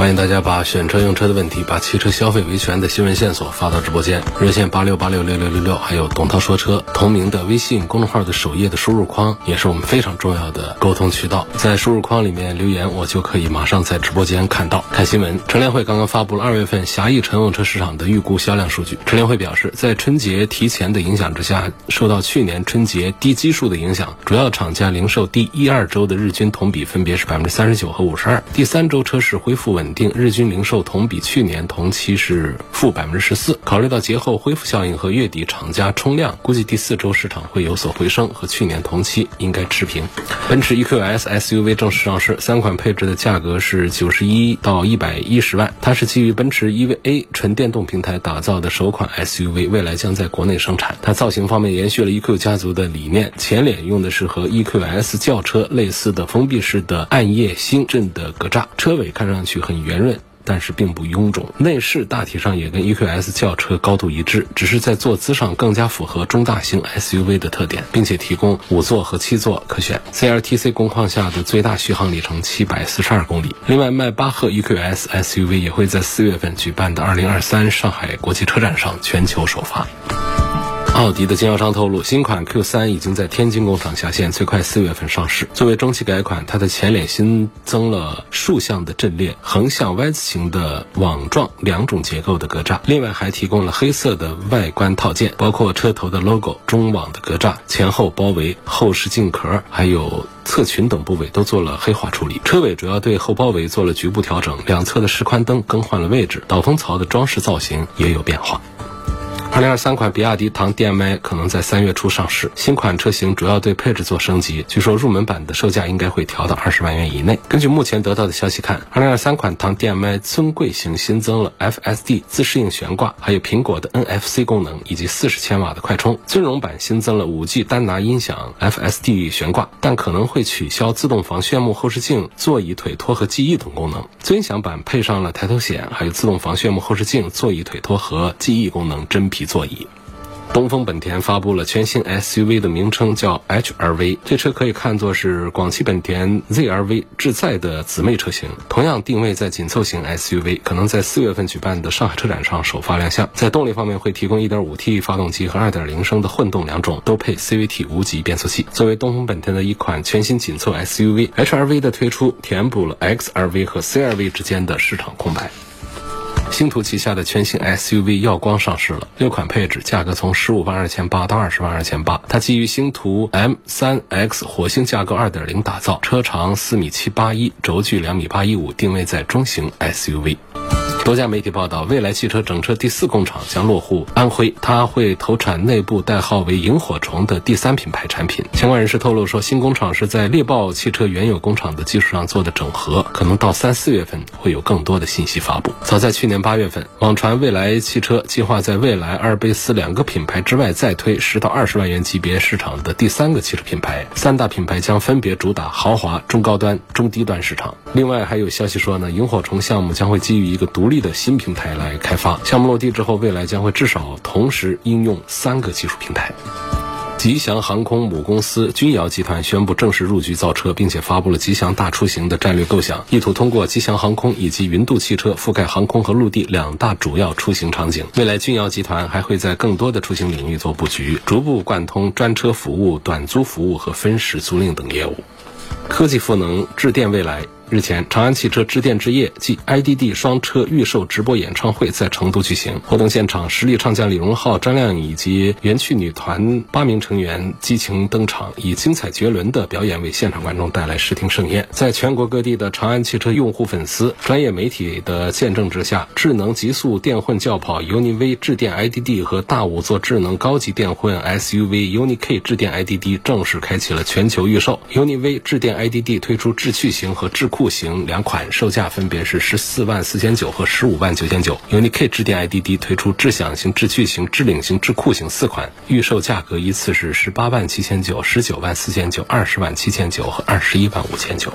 欢迎大家把选车用车的问题，把汽车消费维权的新闻线索发到直播间，热线八六八六六六六六，还有董涛说车同名的微信公众号的首页的输入框，也是我们非常重要的沟通渠道。在输入框里面留言，我就可以马上在直播间看到看新闻。乘联会刚刚发布了二月份狭义乘用车市场的预估销量数据。乘联会表示，在春节提前的影响之下，受到去年春节低基数的影响，主要厂家零售第一二周的日均同比分别是百分之三十九和五十二，第三周车市恢复稳。定日均零售同比去年同期是负百分之十四。考虑到节后恢复效应和月底厂家冲量，估计第四周市场会有所回升，和去年同期应该持平。奔驰 EQS SUV 正式上市，三款配置的价格是九十一到一百一十万。它是基于奔驰 EVA 纯电动平台打造的首款 SUV，未来将在国内生产。它造型方面延续了 EQ 家族的理念，前脸用的是和 EQS 轿车类似的封闭式的暗夜星阵的格栅，车尾看上去很。圆润，但是并不臃肿。内饰大体上也跟 EQS 轿车高度一致，只是在坐姿上更加符合中大型 SUV 的特点，并且提供五座和七座可选。CLTC 工况下的最大续航里程七百四十二公里。另外，迈巴赫 EQS SUV 也会在四月份举办的二零二三上海国际车展上全球首发。奥迪的经销商透露，新款 Q3 已经在天津工厂下线，最快四月份上市。作为中期改款，它的前脸新增了竖向的阵列、横向 Y 字形的网状两种结构的格栅，另外还提供了黑色的外观套件，包括车头的 logo、中网的格栅、前后包围、后视镜壳，还有侧裙等部位都做了黑化处理。车尾主要对后包围做了局部调整，两侧的示宽灯更换了位置，导风槽的装饰造型也有变化。二零二三款比亚迪唐 DM-i 可能在三月初上市。新款车型主要对配置做升级，据说入门版的售价应该会调到二十万元以内。根据目前得到的消息看，二零二三款唐 DM-i 尊贵型新增了 FSD 自适应悬挂，还有苹果的 NFC 功能以及四十千瓦的快充。尊荣版新增了五 G 丹拿音响、FSD 悬挂，但可能会取消自动防眩目后视镜、座椅腿托和记忆等功能。尊享版配上了抬头显，还有自动防眩目后视镜、座椅腿托和记忆功能，真皮。座椅，东风本田发布了全新 SUV 的名称叫 HRV，这车可以看作是广汽本田 ZRV 智在的姊妹车型，同样定位在紧凑型 SUV，可能在四月份举办的上海车展上首发亮相。在动力方面，会提供 1.5T 发动机和2.0升的混动两种，都配 CVT 无级变速器。作为东风本田的一款全新紧凑 SUV，HRV 的推出填补了 XRV 和 CRV 之间的市场空白。星途旗下的全新 SUV 耀光上市了，六款配置，价格从十五万二千八到二十万二千八。它基于星途 M3X 火星架构二点零打造，车长四米七八一，轴距两米八一五，定位在中型 SUV。多家媒体报道，未来汽车整车第四工厂将落户安徽，它会投产内部代号为“萤火虫”的第三品牌产品。相关人士透露说，新工厂是在猎豹汽车原有工厂的基础上做的整合，可能到三四月份会有更多的信息发布。早在去年八月份，网传未来汽车计划在未来、阿尔卑斯两个品牌之外再推十到二十万元级别市场的第三个汽车品牌，三大品牌将分别主打豪华、中高端、中低端市场。另外还有消息说呢，萤火虫项目将会基于一个独立的新平台来开发。项目落地之后，未来将会至少同时应用三个技术平台。吉祥航空母公司君瑶集团宣布正式入局造车，并且发布了吉祥大出行的战略构想，意图通过吉祥航空以及云度汽车覆盖航空和陆地两大主要出行场景。未来君瑶集团还会在更多的出行领域做布局，逐步贯通专车服务、短租服务和分时租赁等业务。科技赋能，致电未来。日前，长安汽车致电之夜暨 IDD 双车预售直播演唱会在成都举行。活动现场，实力唱将李荣浩、张靓颖以及元气女团八名成员激情登场，以精彩绝伦的表演为现场观众带来视听盛宴。在全国各地的长安汽车用户、粉丝、专业媒体的见证之下，智能极速电混轿跑 UNI-V 致电 IDD 和大五座智能高级电混 SUV UNI-K 致电 IDD 正式开启了全球预售。UNI-V 致电 IDD 推出智趣型和智酷。酷型两款，售价分别是十四万四千九和十五万九千九。由 K 致电 IDD 推出智享型、智趣型、智领型、智酷型四款，预售价格依次是十八万七千九、十九万四千九、二十万七千九和二十一万五千九。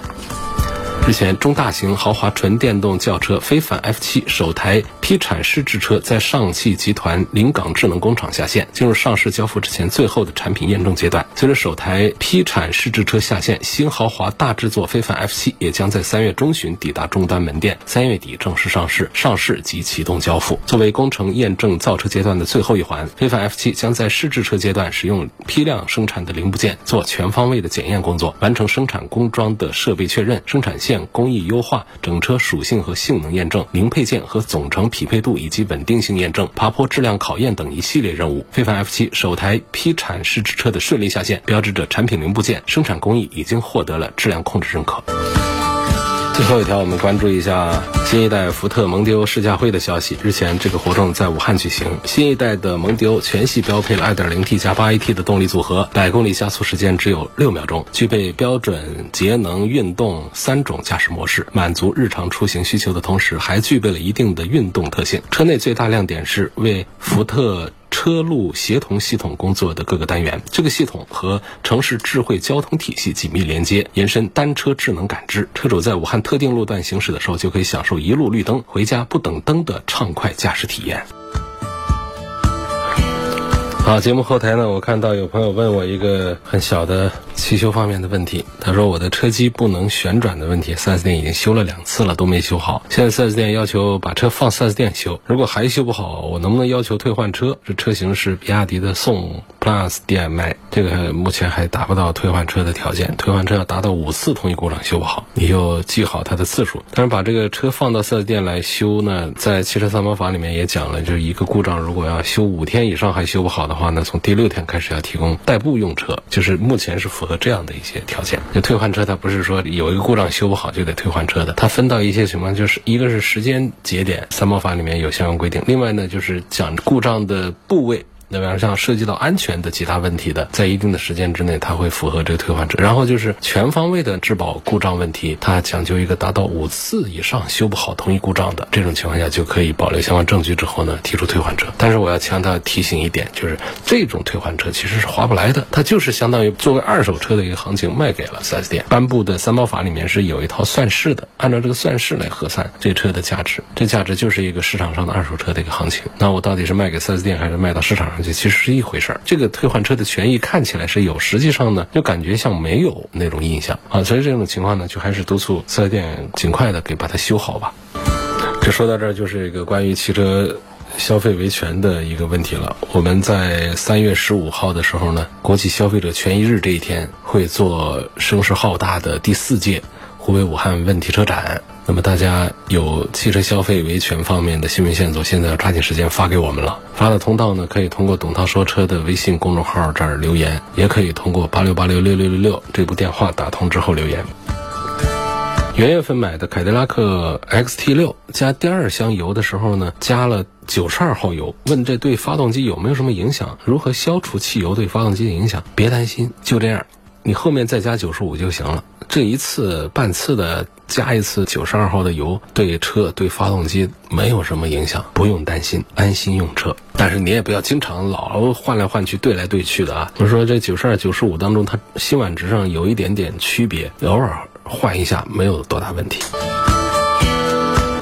日前，中大型豪华纯电动轿车非凡 F7 首台批产试制车在上汽集团临港智能工厂下线，进入上市交付之前最后的产品验证阶段。随着首台批产试制车下线，新豪华大制作非凡 F7 也将在三月中旬抵达终端门店，三月底正式上市，上市即启动交付。作为工程验证造车阶段的最后一环，非凡 F7 将在试制车阶段使用批量生产的零部件做全方位的检验工作，完成生产工装的设备确认、生产线。工艺优化、整车属性和性能验证、零配件和总成匹配度以及稳定性验证、爬坡质量考验等一系列任务。非凡 F 七首台批产试制车的顺利下线，标志着产品零部件生产工艺已经获得了质量控制认可。最后一条，我们关注一下新一代福特蒙迪欧试驾会的消息。日前，这个活动在武汉举行。新一代的蒙迪欧全系标配了 2.0T 加 8AT 的动力组合，百公里加速时间只有六秒钟，具备标准、节能、运动三种驾驶模式，满足日常出行需求的同时，还具备了一定的运动特性。车内最大亮点是为福特。车路协同系统工作的各个单元，这个系统和城市智慧交通体系紧密连接，延伸单车智能感知。车主在武汉特定路段行驶的时候，就可以享受一路绿灯，回家不等灯的畅快驾驶体验。好，节目后台呢，我看到有朋友问我一个很小的汽修方面的问题。他说我的车机不能旋转的问题，4S 店已经修了两次了，都没修好。现在 4S 店要求把车放 4S 店修，如果还修不好，我能不能要求退换车？这车型是比亚迪的宋 Plus DM-i，这个目前还达不到退换车的条件，退换车要达到五次同一故障修不好，你就记好它的次数。但是把这个车放到 4S 店来修呢，在汽车三包法里面也讲了，就是一个故障如果要修五天以上还修不好的。话呢，从第六天开始要提供代步用车，就是目前是符合这样的一些条件。就退换车，它不是说有一个故障修不好就得退换车的，它分到一些什么，就是一个是时间节点，三包法里面有相关规定；另外呢，就是讲故障的部位。那比方像涉及到安全的其他问题的，在一定的时间之内，它会符合这个退换车。然后就是全方位的质保故障问题，它讲究一个达到五次以上修不好同一故障的这种情况下，就可以保留相关证据之后呢，提出退换车。但是我要强调提醒一点，就是这种退换车其实是划不来的，它就是相当于作为二手车的一个行情卖给了 4S 店。颁布的三包法里面是有一套算式的，按照这个算式来核算这车的价值，这价值就是一个市场上的二手车的一个行情。那我到底是卖给 4S 店还是卖到市场上？这其实是一回事儿，这个退换车的权益看起来是有，实际上呢，就感觉像没有那种印象啊，所以这种情况呢，就还是督促四 S 店尽快的给把它修好吧。这说到这儿，就是一个关于汽车消费维权的一个问题了。我们在三月十五号的时候呢，国际消费者权益日这一天，会做声势浩大的第四届湖北武汉问题车展。那么大家有汽车消费维权方面的新闻线索，现在要抓紧时间发给我们了。发的通道呢，可以通过“董涛说车”的微信公众号这儿留言，也可以通过八六八六六六六六这部电话打通之后留言。元月份买的凯迪拉克 XT 六加第二箱油的时候呢，加了九十二号油，问这对发动机有没有什么影响？如何消除汽油对发动机的影响？别担心，就这样。你后面再加九十五就行了，这一次半次的加一次九十二号的油，对车对发动机没有什么影响，不用担心，安心用车。但是你也不要经常老换来换去、兑来兑去的啊。我说这九十二、九十五当中，它辛烷值上有一点点区别，偶尔换一下没有多大问题。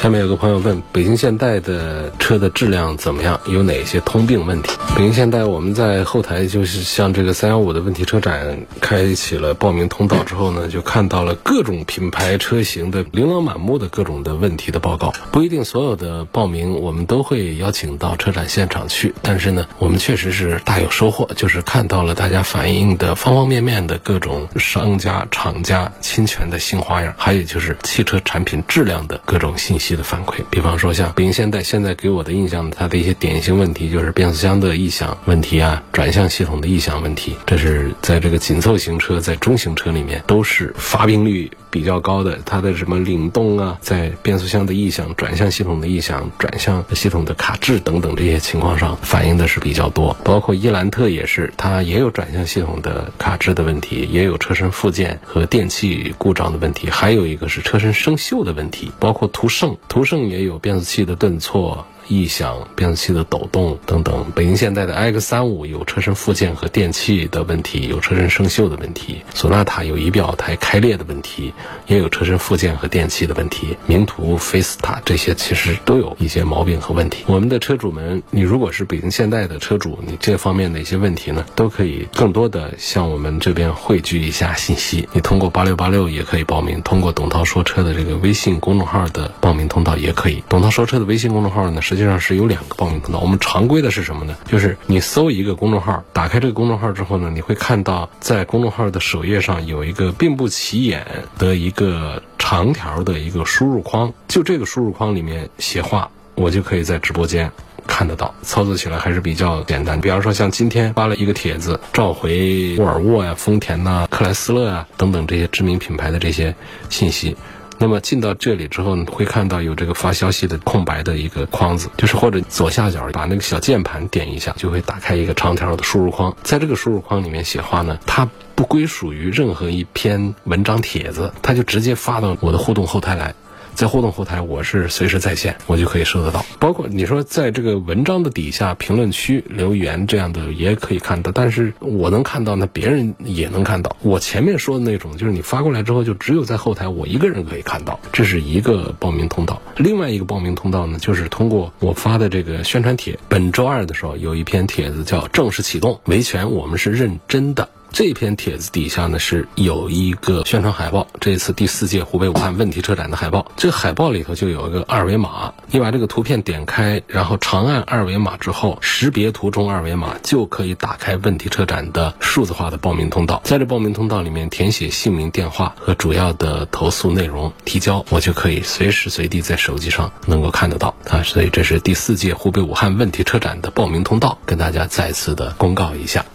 下面有个朋友问：北京现代的车的质量怎么样？有哪些通病问题？北京现代我们在后台就是像这个三幺五的问题车展开启了报名通道之后呢，就看到了各种品牌车型的琳琅满目的各种的问题的报告。不一定所有的报名我们都会邀请到车展现场去，但是呢，我们确实是大有收获，就是看到了大家反映的方方面面的各种商家厂家侵权的新花样，还有就是汽车产品质量的各种信息。的反馈，比方说像北京现代现在给我的印象，它的一些典型问题就是变速箱的异响问题啊，转向系统的异响问题，这是在这个紧凑型车、在中型车里面都是发病率比较高的，它的什么领动啊，在变速箱的异响、转向系统的异响、转向系统的卡滞等等这些情况上反映的是比较多。包括伊兰特也是，它也有转向系统的卡滞的问题，也有车身附件和电器故障的问题，还有一个是车身生锈的问题。包括途胜，途胜也有变速器的顿挫。异响、变速器的抖动等等。北京现代的 X 三五有车身附件和电器的问题，有车身生锈的问题；索纳塔有仪表台开裂的问题，也有车身附件和电器的问题。名图、菲斯塔这些其实都有一些毛病和问题。我们的车主们，你如果是北京现代的车主，你这方面的一些问题呢，都可以更多的向我们这边汇聚一下信息。你通过八六八六也可以报名，通过董涛说车的这个微信公众号的报名通道也可以。董涛说车的微信公众号呢是。实际上是有两个报名通道。我们常规的是什么呢？就是你搜一个公众号，打开这个公众号之后呢，你会看到在公众号的首页上有一个并不起眼的一个长条的一个输入框。就这个输入框里面写话，我就可以在直播间看得到。操作起来还是比较简单。比方说，像今天发了一个帖子，召回沃尔沃呀、丰田呐、克莱斯勒啊等等这些知名品牌的这些信息。那么进到这里之后，呢会看到有这个发消息的空白的一个框子，就是或者左下角把那个小键盘点一下，就会打开一个长条的输入框。在这个输入框里面写话呢，它不归属于任何一篇文章帖子，它就直接发到我的互动后台来。在互动后台，我是随时在线，我就可以收得到。包括你说在这个文章的底下评论区留言这样的也可以看到，但是我能看到，那别人也能看到。我前面说的那种，就是你发过来之后，就只有在后台我一个人可以看到，这是一个报名通道。另外一个报名通道呢，就是通过我发的这个宣传帖。本周二的时候有一篇帖子叫“正式启动维权，我们是认真的”。这篇帖子底下呢是有一个宣传海报，这次第四届湖北武汉问题车展的海报。这个海报里头就有一个二维码，你把这个图片点开，然后长按二维码之后，识别图中二维码就可以打开问题车展的数字化的报名通道。在这报名通道里面填写姓名、电话和主要的投诉内容，提交，我就可以随时随地在手机上能够看得到啊。所以这是第四届湖北武汉问题车展的报名通道，跟大家再次的公告一下。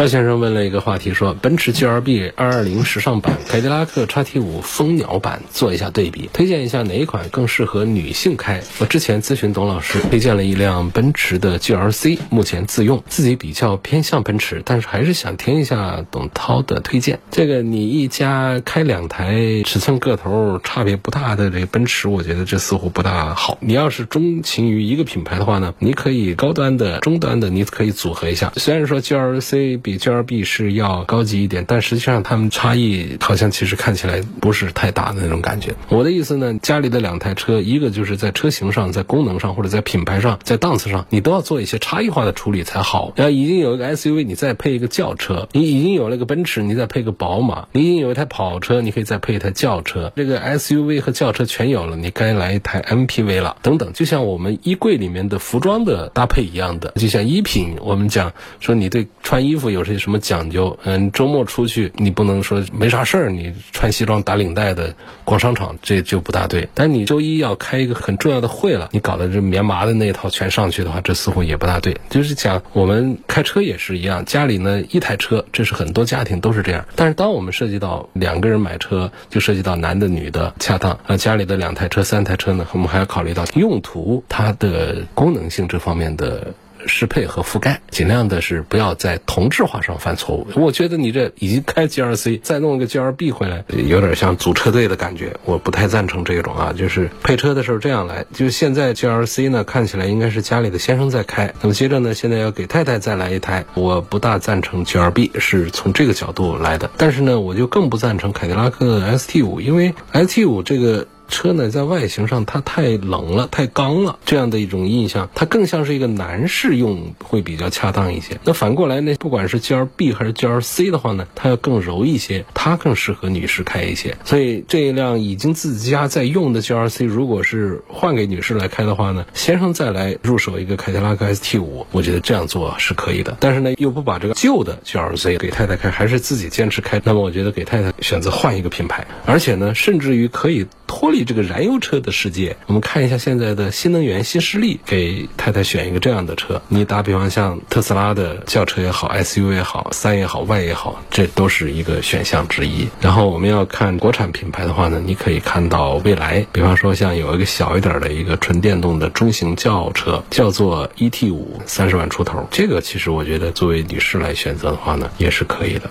肖先生问了一个话题，说奔驰 G L B 二二零时尚版、凯迪拉克 x T 五蜂鸟版做一下对比，推荐一下哪一款更适合女性开。我之前咨询董老师，推荐了一辆奔驰的 G L C，目前自用，自己比较偏向奔驰，但是还是想听一下董涛的推荐。这个你一家开两台尺寸个头差别不大的这个奔驰，我觉得这似乎不大好。你要是钟情于一个品牌的话呢，你可以高端的、中端的，你可以组合一下。虽然说 G L C 比比 G L B 是要高级一点，但实际上它们差异好像其实看起来不是太大的那种感觉。我的意思呢，家里的两台车，一个就是在车型上、在功能上或者在品牌上、在档次上，你都要做一些差异化的处理才好。要已经有一个 S U V，你再配一个轿车；你已经有了个奔驰，你再配个宝马；你已经有一台跑车，你可以再配一台轿车。这个 S U V 和轿车全有了，你该来一台 M P V 了。等等，就像我们衣柜里面的服装的搭配一样的，就像衣品，我们讲说你对穿衣服有些什什么讲究？嗯，周末出去你不能说没啥事儿，你穿西装打领带的逛商场，这就不大对。但你周一要开一个很重要的会了，你搞的这棉麻的那一套全上去的话，这似乎也不大对。就是讲我们开车也是一样，家里呢一台车，这是很多家庭都是这样。但是当我们涉及到两个人买车，就涉及到男的女的恰当。那家里的两台车、三台车呢，我们还要考虑到用途、它的功能性这方面的。适配和覆盖，尽量的是不要在同质化上犯错误。我觉得你这已经开 G L C，再弄一个 G L B 回来，有点像组车队的感觉。我不太赞成这种啊，就是配车的时候这样来。就现在 G L C 呢，看起来应该是家里的先生在开，那么接着呢，现在要给太太再来一台。我不大赞成 G L B 是从这个角度来的，但是呢，我就更不赞成凯迪拉克 S T 五，因为 S T 五这个。车呢，在外形上它太冷了，太刚了，这样的一种印象，它更像是一个男士用会比较恰当一些。那反过来呢，不管是 G L B 还是 G L C 的话呢，它要更柔一些，它更适合女士开一些。所以这一辆已经自家在用的 G L C，如果是换给女士来开的话呢，先生再来入手一个凯迪拉克 S T 五，我觉得这样做是可以的。但是呢，又不把这个旧的 G L C 给太太开，还是自己坚持开，那么我觉得给太太选择换一个品牌，而且呢，甚至于可以。脱离这个燃油车的世界，我们看一下现在的新能源新势力，给太太选一个这样的车。你打比方像特斯拉的轿车也好，SUV 也好，三也好，Y 也好，这都是一个选项之一。然后我们要看国产品牌的话呢，你可以看到蔚来，比方说像有一个小一点的一个纯电动的中型轿车，叫做 ET 五，三十万出头。这个其实我觉得作为女士来选择的话呢，也是可以的。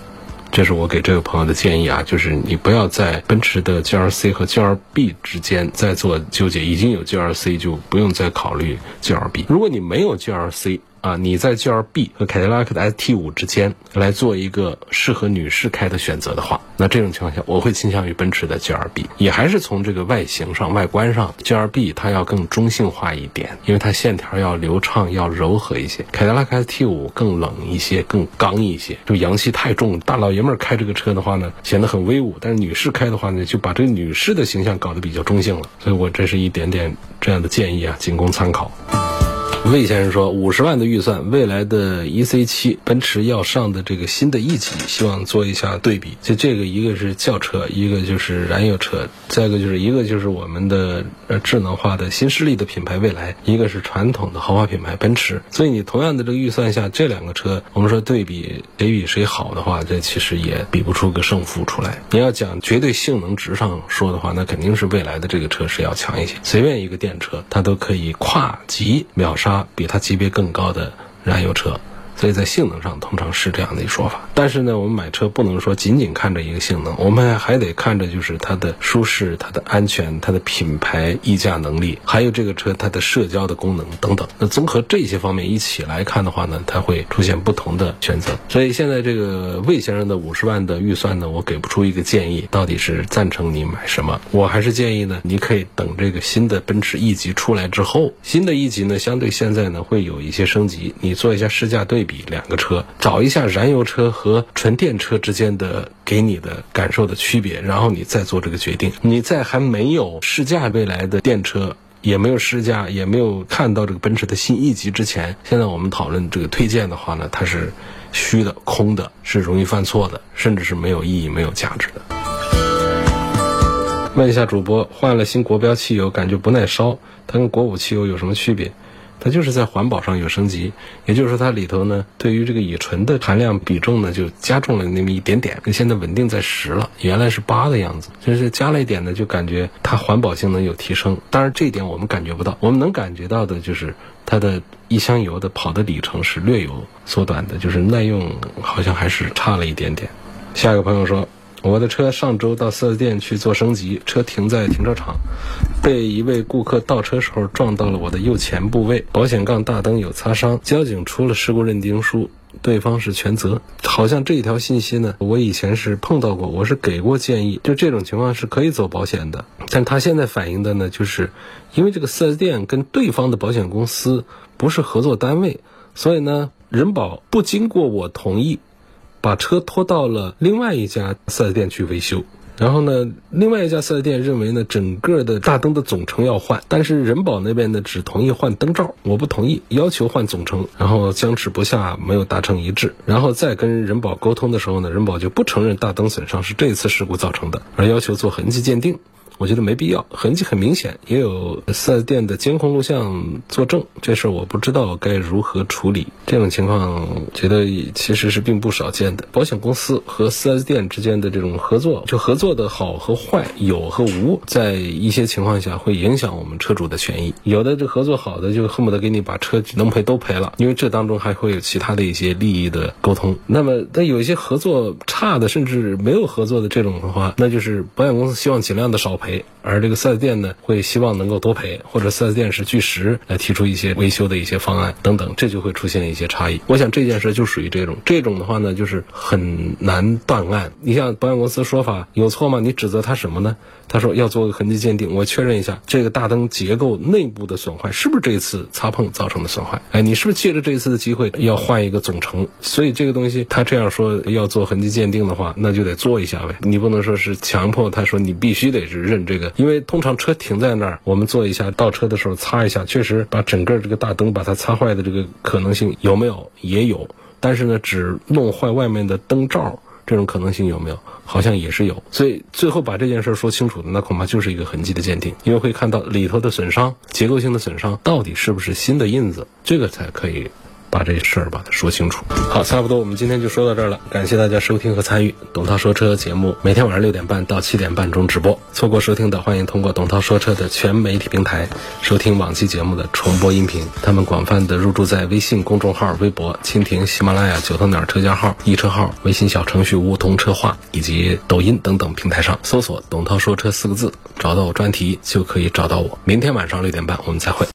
这是我给这位朋友的建议啊，就是你不要在奔驰的 GLC 和 GLB 之间再做纠结，已经有 GLC 就不用再考虑 GLB。如果你没有 GLC，啊，你在 GLB 和凯迪拉克的 ST 五之间来做一个适合女士开的选择的话，那这种情况下，我会倾向于奔驰的 GLB，也还是从这个外形上、外观上，GLB 它要更中性化一点，因为它线条要流畅、要柔和一些。凯迪拉克 ST 五更冷一些、更刚一些，就阳气太重，大老爷们儿开这个车的话呢，显得很威武；但是女士开的话呢，就把这个女士的形象搞得比较中性了。所以我这是一点点这样的建议啊，仅供参考。魏先生说：“五十万的预算，未来的 E C 七，奔驰要上的这个新的 E 级，希望做一下对比。就这个，一个是轿车，一个就是燃油车，再一个就是一个就是我们的呃智能化的新势力的品牌未来，一个是传统的豪华品牌奔驰。所以你同样的这个预算下，这两个车，我们说对比谁比谁好的话，这其实也比不出个胜负出来。你要讲绝对性能值上说的话，那肯定是未来的这个车是要强一些。随便一个电车，它都可以跨级秒杀。”比它级别更高的燃油车。所以在性能上通常是这样的一说法，但是呢，我们买车不能说仅仅看着一个性能，我们还得看着就是它的舒适、它的安全、它的品牌溢价能力，还有这个车它的社交的功能等等。那综合这些方面一起来看的话呢，它会出现不同的选择。所以现在这个魏先生的五十万的预算呢，我给不出一个建议，到底是赞成你买什么？我还是建议呢，你可以等这个新的奔驰 E 级出来之后，新的 E 级呢，相对现在呢会有一些升级，你做一下试驾对比。比两个车，找一下燃油车和纯电车之间的给你的感受的区别，然后你再做这个决定。你在还没有试驾未来的电车，也没有试驾，也没有看到这个奔驰的新 E 级之前，现在我们讨论这个推荐的话呢，它是虚的、空的，是容易犯错的，甚至是没有意义、没有价值的。问一下主播，换了新国标汽油，感觉不耐烧，它跟国五汽油有什么区别？它就是在环保上有升级，也就是说它里头呢，对于这个乙醇的含量比重呢，就加重了那么一点点，现在稳定在十了，原来是八的样子，就是加了一点呢，就感觉它环保性能有提升。当然这一点我们感觉不到，我们能感觉到的就是它的一箱油的跑的里程是略有缩短的，就是耐用好像还是差了一点点。下一个朋友说。我的车上周到四 S 店去做升级，车停在停车场，被一位顾客倒车时候撞到了我的右前部位，保险杠大灯有擦伤，交警出了事故认定书，对方是全责。好像这一条信息呢，我以前是碰到过，我是给过建议，就这种情况是可以走保险的。但他现在反映的呢，就是因为这个四 S 店跟对方的保险公司不是合作单位，所以呢，人保不经过我同意。把车拖到了另外一家四 S 店去维修，然后呢，另外一家四 S 店认为呢，整个的大灯的总成要换，但是人保那边呢只同意换灯罩，我不同意，要求换总成，然后僵持不下，没有达成一致，然后再跟人保沟通的时候呢，人保就不承认大灯损伤是这次事故造成的，而要求做痕迹鉴定。我觉得没必要，痕迹很明显，也有四 S 店的监控录像作证。这事儿我不知道该如何处理。这种情况，觉得其实是并不少见的。保险公司和四 S 店之间的这种合作，就合作的好和坏，有和无，在一些情况下会影响我们车主的权益。有的这合作好的，就恨不得给你把车能赔都赔了，因为这当中还会有其他的一些利益的沟通。那么，但有一些合作差的，甚至没有合作的这种的话，那就是保险公司希望尽量的少赔。而这个四 S 店呢，会希望能够多赔，或者四 S 店是据实来提出一些维修的一些方案等等，这就会出现一些差异。我想这件事就属于这种，这种的话呢，就是很难断案。你像保险公司说法有错吗？你指责他什么呢？他说要做个痕迹鉴定，我确认一下这个大灯结构内部的损坏是不是这次擦碰造成的损坏？哎，你是不是借着这一次的机会要换一个总成？所以这个东西他这样说要做痕迹鉴定的话，那就得做一下呗。你不能说是强迫他说你必须得是认这个，因为通常车停在那儿，我们做一下倒车的时候擦一下，确实把整个这个大灯把它擦坏的这个可能性有没有也有，但是呢，只弄坏外面的灯罩。这种可能性有没有？好像也是有。所以最后把这件事说清楚的，那恐怕就是一个痕迹的鉴定，因为会看到里头的损伤、结构性的损伤到底是不是新的印子，这个才可以。把这事儿把它说清楚。好，差不多，我们今天就说到这儿了。感谢大家收听和参与董涛说车节目，每天晚上六点半到七点半中直播。错过收听的，欢迎通过董涛说车的全媒体平台收听往期节目的重播音频。他们广泛的入驻在微信公众号、微博、蜻蜓、喜马拉雅、九头鸟车架号、易车号、微信小程序梧桐车话以及抖音等等平台上搜索“董涛说车”四个字，找到我专题就可以找到我。明天晚上六点半，我们再会。